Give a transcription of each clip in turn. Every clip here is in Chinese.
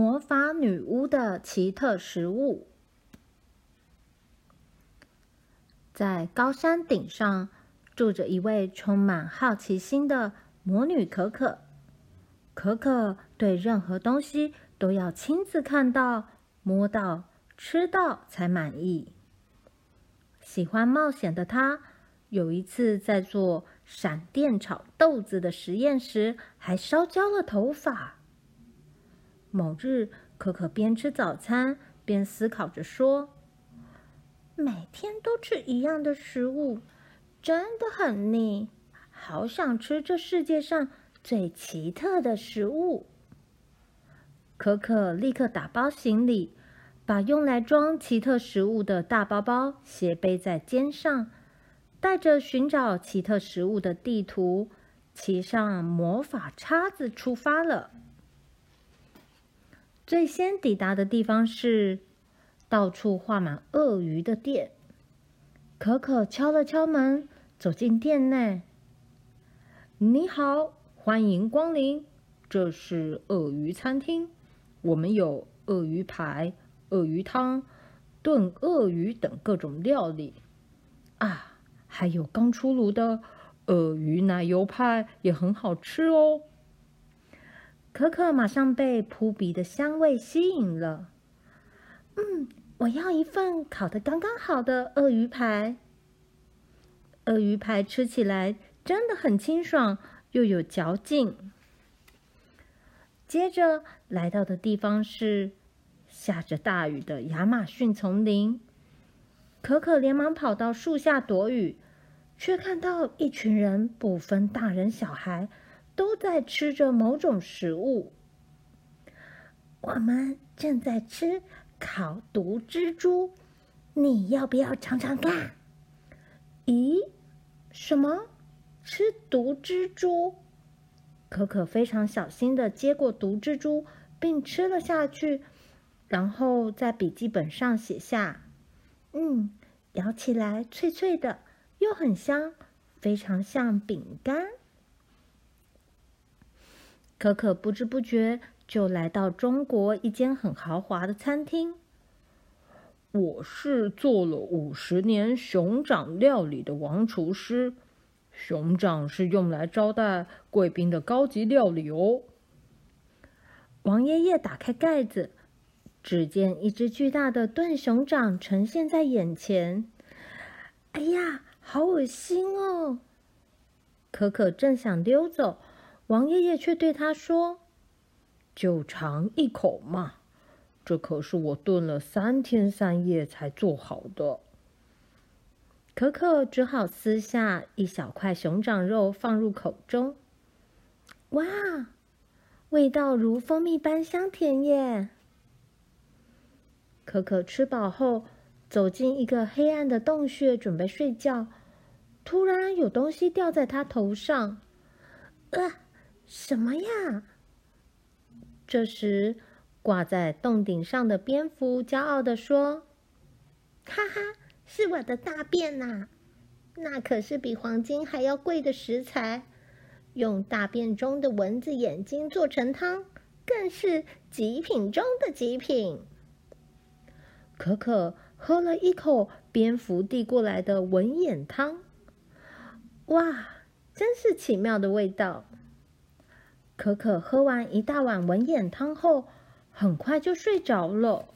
魔法女巫的奇特食物。在高山顶上，住着一位充满好奇心的魔女可可。可可对任何东西都要亲自看到、摸到、吃到才满意。喜欢冒险的她，有一次在做闪电炒豆子的实验时，还烧焦了头发。某日，可可边吃早餐边思考着说：“每天都吃一样的食物，真的很腻。好想吃这世界上最奇特的食物。”可可立刻打包行李，把用来装奇特食物的大包包斜背在肩上，带着寻找奇特食物的地图，骑上魔法叉子出发了。最先抵达的地方是到处画满鳄鱼的店。可可敲了敲门，走进店内。你好，欢迎光临，这是鳄鱼餐厅。我们有鳄鱼排、鳄鱼汤、炖鳄鱼等各种料理。啊，还有刚出炉的鳄鱼奶油派也很好吃哦。可可马上被扑鼻的香味吸引了。嗯，我要一份烤的刚刚好的鳄鱼排。鳄鱼排吃起来真的很清爽，又有嚼劲。接着来到的地方是下着大雨的亚马逊丛林。可可连忙跑到树下躲雨，却看到一群人不分大人小孩。都在吃着某种食物。我们正在吃烤毒蜘蛛，你要不要尝尝看？咦，什么？吃毒蜘蛛？可可非常小心地接过毒蜘蛛，并吃了下去，然后在笔记本上写下：“嗯，咬起来脆脆的，又很香，非常像饼干。”可可不知不觉就来到中国一间很豪华的餐厅。我是做了五十年熊掌料理的王厨师，熊掌是用来招待贵宾的高级料理哦。王爷爷打开盖子，只见一只巨大的炖熊掌呈现在眼前。哎呀，好恶心哦！可可正想溜走。王爷爷却对他说：“就尝一口嘛，这可是我炖了三天三夜才做好的。”可可只好撕下一小块熊掌肉放入口中。哇，味道如蜂蜜般香甜耶！可可吃饱后，走进一个黑暗的洞穴，准备睡觉。突然，有东西掉在他头上，啊！什么呀？这时，挂在洞顶上的蝙蝠骄傲地说：“哈哈，是我的大便呐！那可是比黄金还要贵的食材，用大便中的蚊子眼睛做成汤，更是极品中的极品。”可可喝了一口蝙蝠递过来的蚊眼汤，哇，真是奇妙的味道！可可喝完一大碗文眼汤后，很快就睡着了。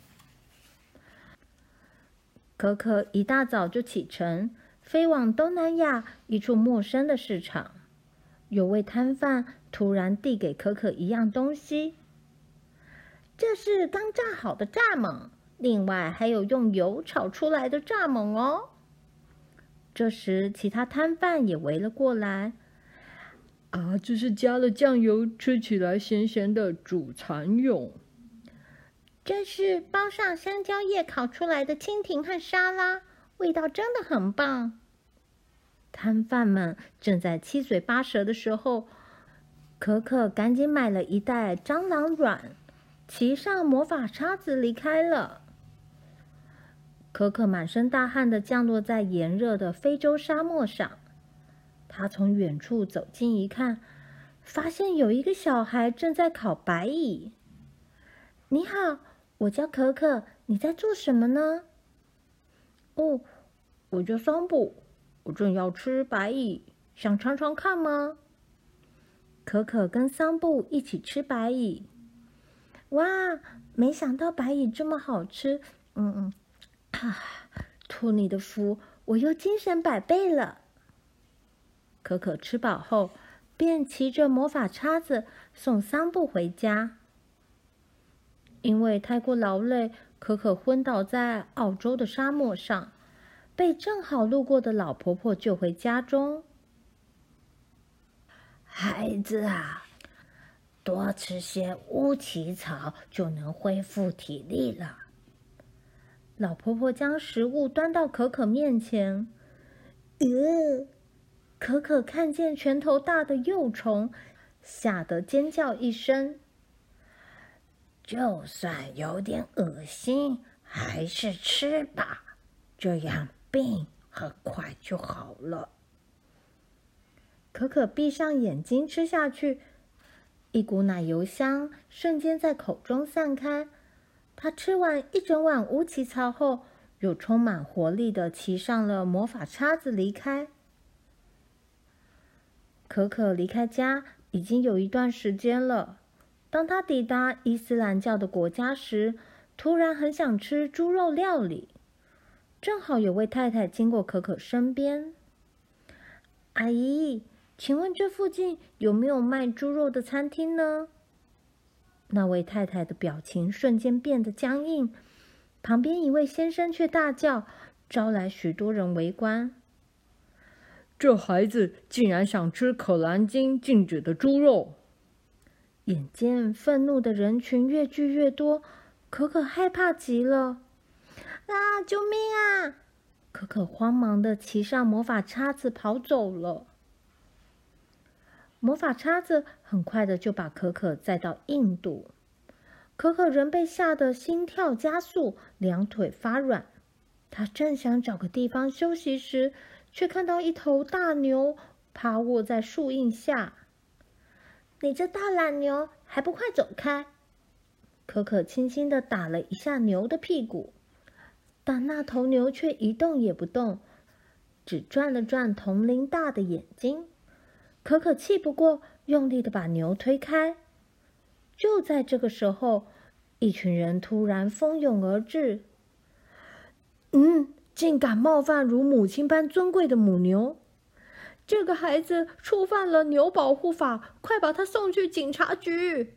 可可一大早就启程，飞往东南亚一处陌生的市场。有位摊贩突然递给可可一样东西，这是刚炸好的蚱蜢，另外还有用油炒出来的蚱蜢哦。这时，其他摊贩也围了过来。啊，这是加了酱油，吃起来咸咸的，煮蚕蛹。这是包上香蕉叶烤出来的蜻蜓和沙拉，味道真的很棒。摊贩们正在七嘴八舌的时候，可可赶紧买了一袋蟑螂卵，骑上魔法叉子离开了。可可满身大汗的降落在炎热的非洲沙漠上。他从远处走近一看，发现有一个小孩正在烤白蚁。你好，我叫可可，你在做什么呢？”“哦，我叫桑布，我正要吃白蚁，想尝尝看吗？”可可跟桑布一起吃白蚁。哇，没想到白蚁这么好吃！嗯嗯，啊，托你的福，我又精神百倍了。可可吃饱后，便骑着魔法叉子送桑布回家。因为太过劳累，可可昏倒在澳洲的沙漠上，被正好路过的老婆婆救回家中。孩子啊。多吃些乌奇草就能恢复体力了。老婆婆将食物端到可可面前。呃，可可看见拳头大的幼虫，吓得尖叫一声。就算有点恶心，还是吃吧，这样病很快就好了。可可闭上眼睛吃下去。一股奶油香瞬间在口中散开。他吃完一整碗乌奇草后，又充满活力地骑上了魔法叉子离开。可可离开家已经有一段时间了。当他抵达伊斯兰教的国家时，突然很想吃猪肉料理。正好有位太太经过可可身边，阿姨。请问这附近有没有卖猪肉的餐厅呢？那位太太的表情瞬间变得僵硬，旁边一位先生却大叫，招来许多人围观。这孩子竟然想吃可兰经禁止的猪肉！眼见愤怒的人群越聚越多，可可害怕极了。啊！救命啊！可可慌忙地骑上魔法叉子跑走了。魔法叉子很快的就把可可载到印度，可可仍被吓得心跳加速，两腿发软。他正想找个地方休息时，却看到一头大牛趴卧在树荫下。“你这大懒牛，还不快走开！”可可轻轻的打了一下牛的屁股，但那头牛却一动也不动，只转了转铜铃大的眼睛。可可气不过，用力的把牛推开。就在这个时候，一群人突然蜂拥而至。嗯，竟敢冒犯如母亲般尊贵的母牛！这个孩子触犯了牛保护法，快把他送去警察局！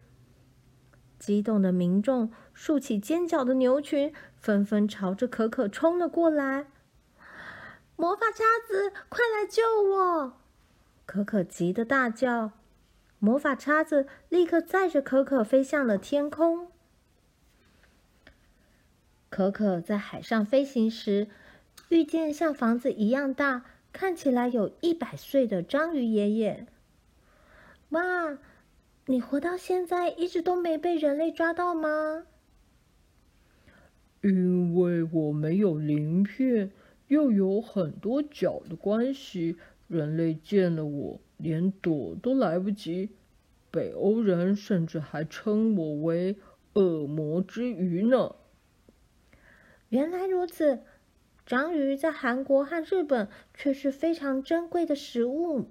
激动的民众竖起尖角的牛群，纷纷朝着可可冲了过来。魔法叉子，快来救我！可可急得大叫，魔法叉子立刻载着可可飞向了天空。可可在海上飞行时，遇见像房子一样大、看起来有一百岁的章鱼爷爷。哇，你活到现在一直都没被人类抓到吗？因为我没有鳞片，又有很多脚的关系。人类见了我，连躲都来不及。北欧人甚至还称我为“恶魔之鱼”呢。原来如此，章鱼在韩国和日本却是非常珍贵的食物。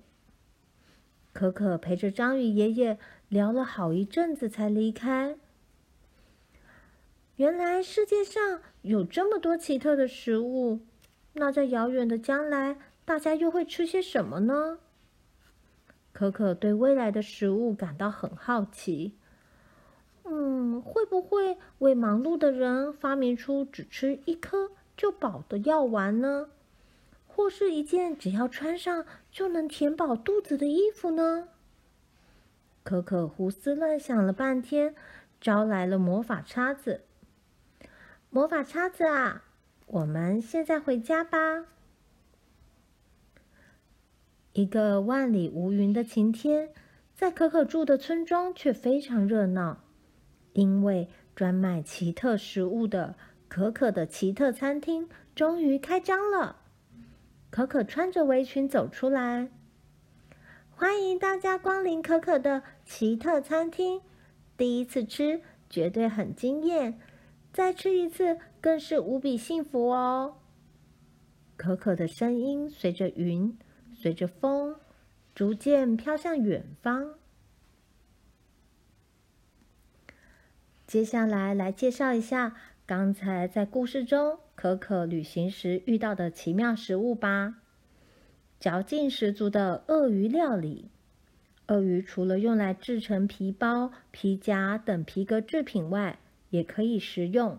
可可陪着章鱼爷爷聊了好一阵子，才离开。原来世界上有这么多奇特的食物，那在遥远的将来，大家又会吃些什么呢？可可对未来的食物感到很好奇。嗯，会不会为忙碌的人发明出只吃一颗就饱的药丸呢？或是一件只要穿上就能填饱肚子的衣服呢？可可胡思乱想了半天，招来了魔法叉子。魔法叉子啊，我们现在回家吧。一个万里无云的晴天，在可可住的村庄却非常热闹，因为专卖奇特食物的可可的奇特餐厅终于开张了。可可穿着围裙走出来，欢迎大家光临可可的奇特餐厅。第一次吃绝对很惊艳。再吃一次，更是无比幸福哦。可可的声音随着云，随着风，逐渐飘向远方。接下来，来介绍一下刚才在故事中可可旅行时遇到的奇妙食物吧。嚼劲十足的鳄鱼料理。鳄鱼除了用来制成皮包、皮夹等皮革制品外，也可以食用。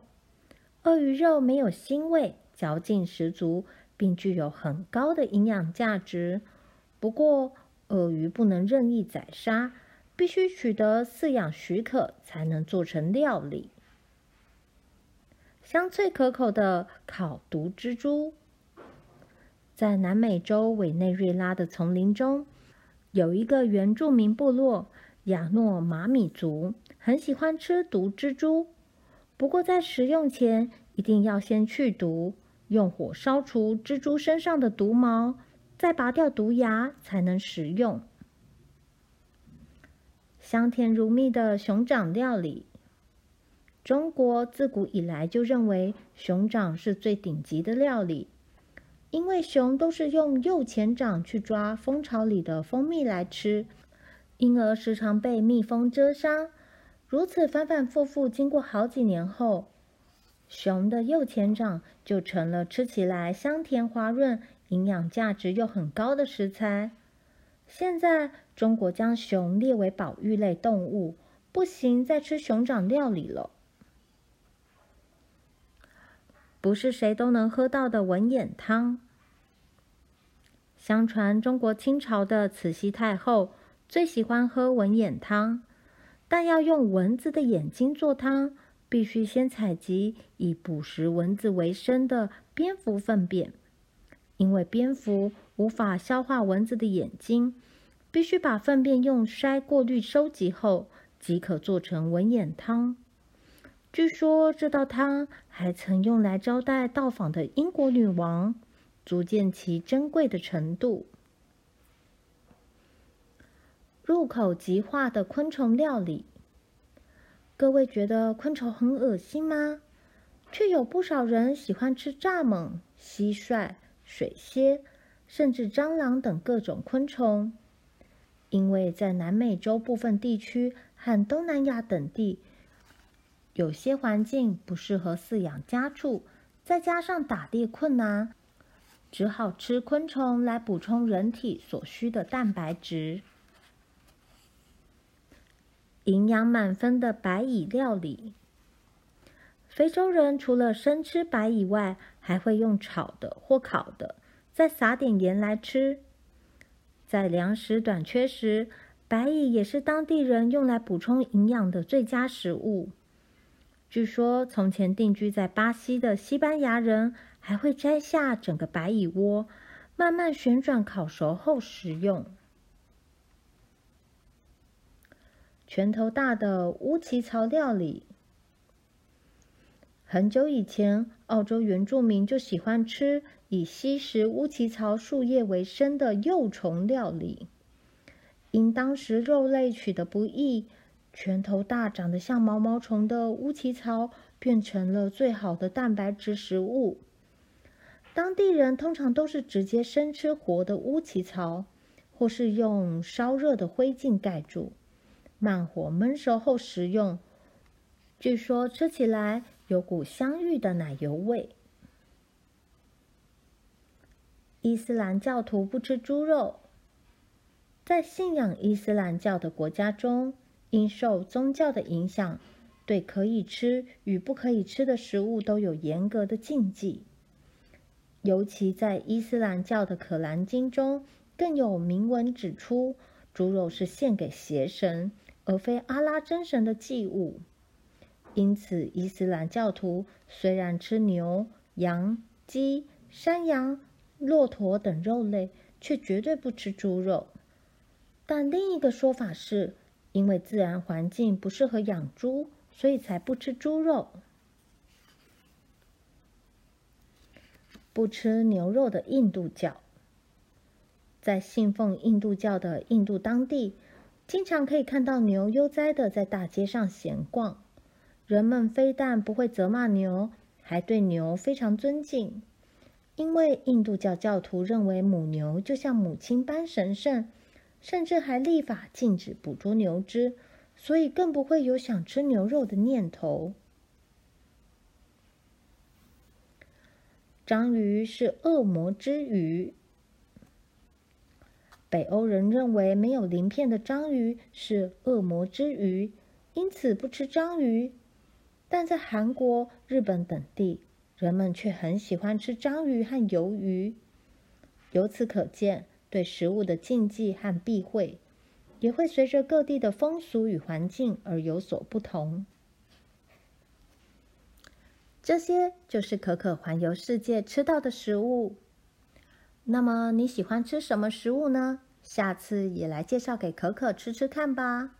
鳄鱼肉没有腥味，嚼劲十足，并具有很高的营养价值。不过，鳄鱼不能任意宰杀，必须取得饲养许可才能做成料理。香脆可口的烤毒蜘蛛，在南美洲委内瑞拉的丛林中，有一个原住民部落亚诺马米族，很喜欢吃毒蜘蛛。不过，在食用前一定要先去毒，用火烧除蜘蛛身上的毒毛，再拔掉毒牙才能食用。香甜如蜜的熊掌料理，中国自古以来就认为熊掌是最顶级的料理，因为熊都是用右前掌去抓蜂巢里的蜂蜜来吃，因而时常被蜜蜂蛰伤。如此反反复复，经过好几年后，熊的右前掌就成了吃起来香甜滑润、营养价值又很高的食材。现在中国将熊列为保育类动物，不行再吃熊掌料理了。不是谁都能喝到的文眼汤。相传中国清朝的慈禧太后最喜欢喝文眼汤。但要用蚊子的眼睛做汤，必须先采集以捕食蚊子为生的蝙蝠粪便，因为蝙蝠无法消化蚊子的眼睛，必须把粪便用筛过滤收集后，即可做成文眼汤。据说这道汤还曾用来招待到访的英国女王，足见其珍贵的程度。入口即化的昆虫料理，各位觉得昆虫很恶心吗？却有不少人喜欢吃蚱蜢、蟋蟀、水蝎，甚至蟑螂等各种昆虫。因为在南美洲部分地区和东南亚等地，有些环境不适合饲养家畜，再加上打猎困难，只好吃昆虫来补充人体所需的蛋白质。营养满分的白蚁料理。非洲人除了生吃白蚁外，还会用炒的或烤的，再撒点盐来吃。在粮食短缺时，白蚁也是当地人用来补充营养的最佳食物。据说，从前定居在巴西的西班牙人还会摘下整个白蚁窝，慢慢旋转烤熟后食用。拳头大的乌奇草料理。很久以前，澳洲原住民就喜欢吃以吸食乌奇草树叶为生的幼虫料理。因当时肉类取得不易，拳头大、长得像毛毛虫的乌奇草变成了最好的蛋白质食物。当地人通常都是直接生吃活的乌奇草，或是用烧热的灰烬盖住。慢火焖熟后食用，据说吃起来有股香芋的奶油味。伊斯兰教徒不吃猪肉，在信仰伊斯兰教的国家中，因受宗教的影响，对可以吃与不可以吃的食物都有严格的禁忌。尤其在伊斯兰教的可兰经中，更有明文指出，猪肉是献给邪神。而非阿拉真神的祭物，因此伊斯兰教徒虽然吃牛、羊、鸡、山羊、骆驼等肉类，却绝对不吃猪肉。但另一个说法是，因为自然环境不适合养猪，所以才不吃猪肉。不吃牛肉的印度教，在信奉印度教的印度当地。经常可以看到牛悠哉的在大街上闲逛，人们非但不会责骂牛，还对牛非常尊敬，因为印度教教徒认为母牛就像母亲般神圣，甚至还立法禁止捕捉牛只，所以更不会有想吃牛肉的念头。章鱼是恶魔之鱼。北欧人认为没有鳞片的章鱼是恶魔之鱼，因此不吃章鱼。但在韩国、日本等地，人们却很喜欢吃章鱼和鱿鱼。由此可见，对食物的禁忌和避讳，也会随着各地的风俗与环境而有所不同。这些就是可可环游世界吃到的食物。那么你喜欢吃什么食物呢？下次也来介绍给可可吃吃看吧。